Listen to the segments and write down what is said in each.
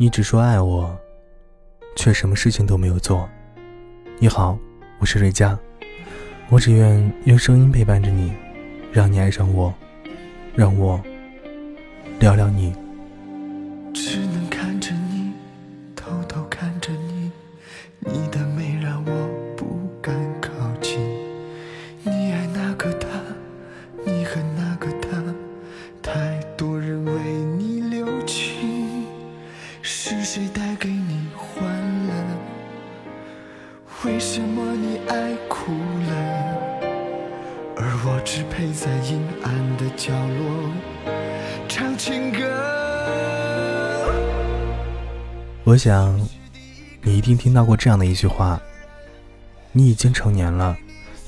你只说爱我，却什么事情都没有做。你好，我是瑞佳，我只愿用声音陪伴着你，让你爱上我，让我聊聊你。我想，你一定听到过这样的一句话：你已经成年了，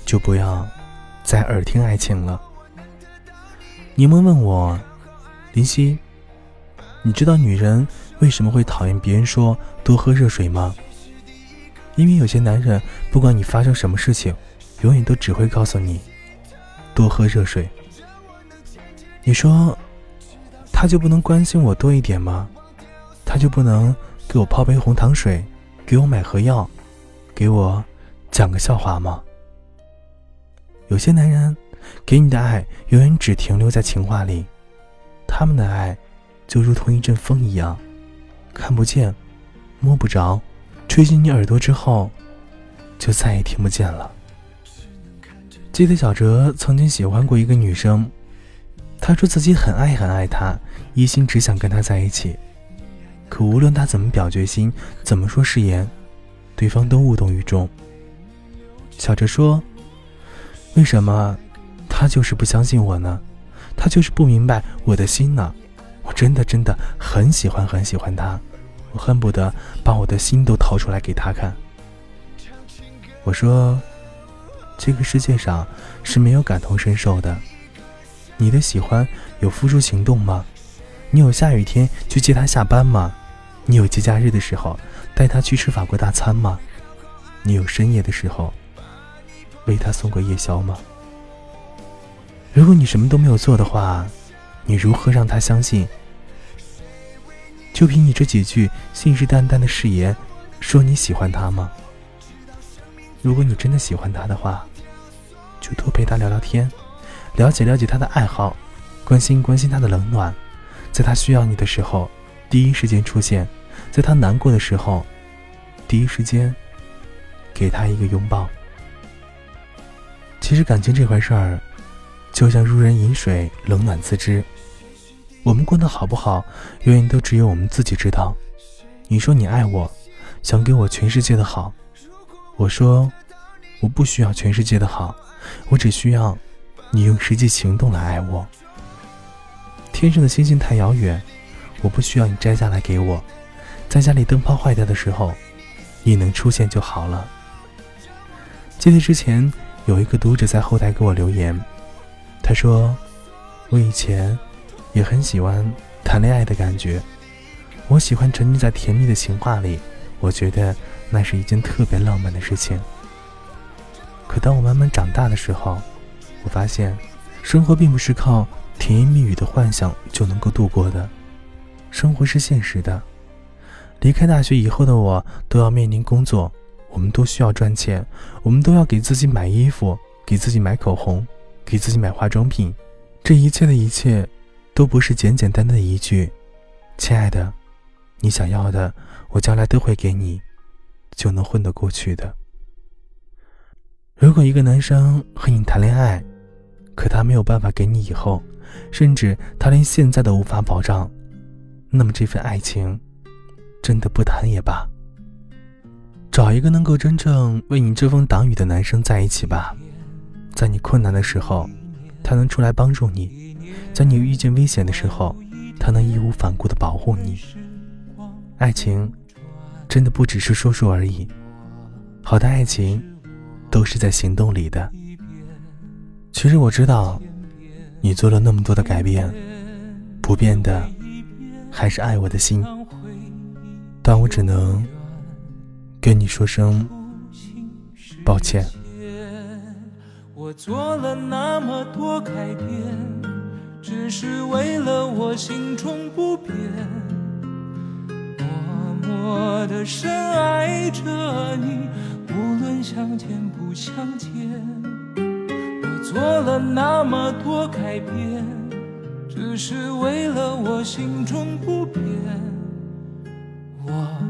就不要再耳听爱情了。柠檬问我，林夕，你知道女人为什么会讨厌别人说多喝热水吗？因为有些男人，不管你发生什么事情，永远都只会告诉你多喝热水。你说，他就不能关心我多一点吗？他就不能？给我泡杯红糖水，给我买盒药，给我讲个笑话吗？有些男人给你的爱永远只停留在情话里，他们的爱就如同一阵风一样，看不见，摸不着，吹进你耳朵之后，就再也听不见了。记得小哲曾经喜欢过一个女生，他说自己很爱很爱她，一心只想跟她在一起。可无论他怎么表决心，怎么说誓言，对方都无动于衷。小哲说：“为什么他就是不相信我呢？他就是不明白我的心呢？我真的真的很喜欢很喜欢他，我恨不得把我的心都掏出来给他看。”我说：“这个世界上是没有感同身受的。你的喜欢有付出行动吗？你有下雨天去接他下班吗？”你有节假日的时候带他去吃法国大餐吗？你有深夜的时候为他送过夜宵吗？如果你什么都没有做的话，你如何让他相信？就凭你这几句信誓旦旦的誓言，说你喜欢他吗？如果你真的喜欢他的话，就多陪他聊聊天，了解了解他的爱好，关心关心他的冷暖，在他需要你的时候，第一时间出现。在他难过的时候，第一时间给他一个拥抱。其实感情这回事儿，就像如人饮水，冷暖自知。我们过得好不好，永远都只有我们自己知道。你说你爱我，想给我全世界的好，我说我不需要全世界的好，我只需要你用实际行动来爱我。天上的星星太遥远，我不需要你摘下来给我。在家里灯泡坏掉的时候，你能出现就好了。记得之前有一个读者在后台给我留言，他说：“我以前也很喜欢谈恋爱的感觉，我喜欢沉浸在甜蜜的情话里，我觉得那是一件特别浪漫的事情。可当我慢慢长大的时候，我发现生活并不是靠甜言蜜语的幻想就能够度过的，生活是现实的。”离开大学以后的我，都要面临工作，我们都需要赚钱，我们都要给自己买衣服，给自己买口红，给自己买化妆品。这一切的一切，都不是简简单单的一句“亲爱的，你想要的，我将来都会给你”，就能混得过去的。如果一个男生和你谈恋爱，可他没有办法给你以后，甚至他连现在都无法保障，那么这份爱情。真的不谈也罢，找一个能够真正为你遮风挡雨的男生在一起吧，在你困难的时候，他能出来帮助你；在你遇见危险的时候，他能义无反顾的保护你。爱情真的不只是说说而已，好的爱情都是在行动里的。其实我知道，你做了那么多的改变，不变的还是爱我的心。但我只能跟你说声抱歉。我做了那么多改变，只是为了我心中不变。默默的深爱着你，无论相见不相见。我做了那么多改变，只是为了我心中不变。我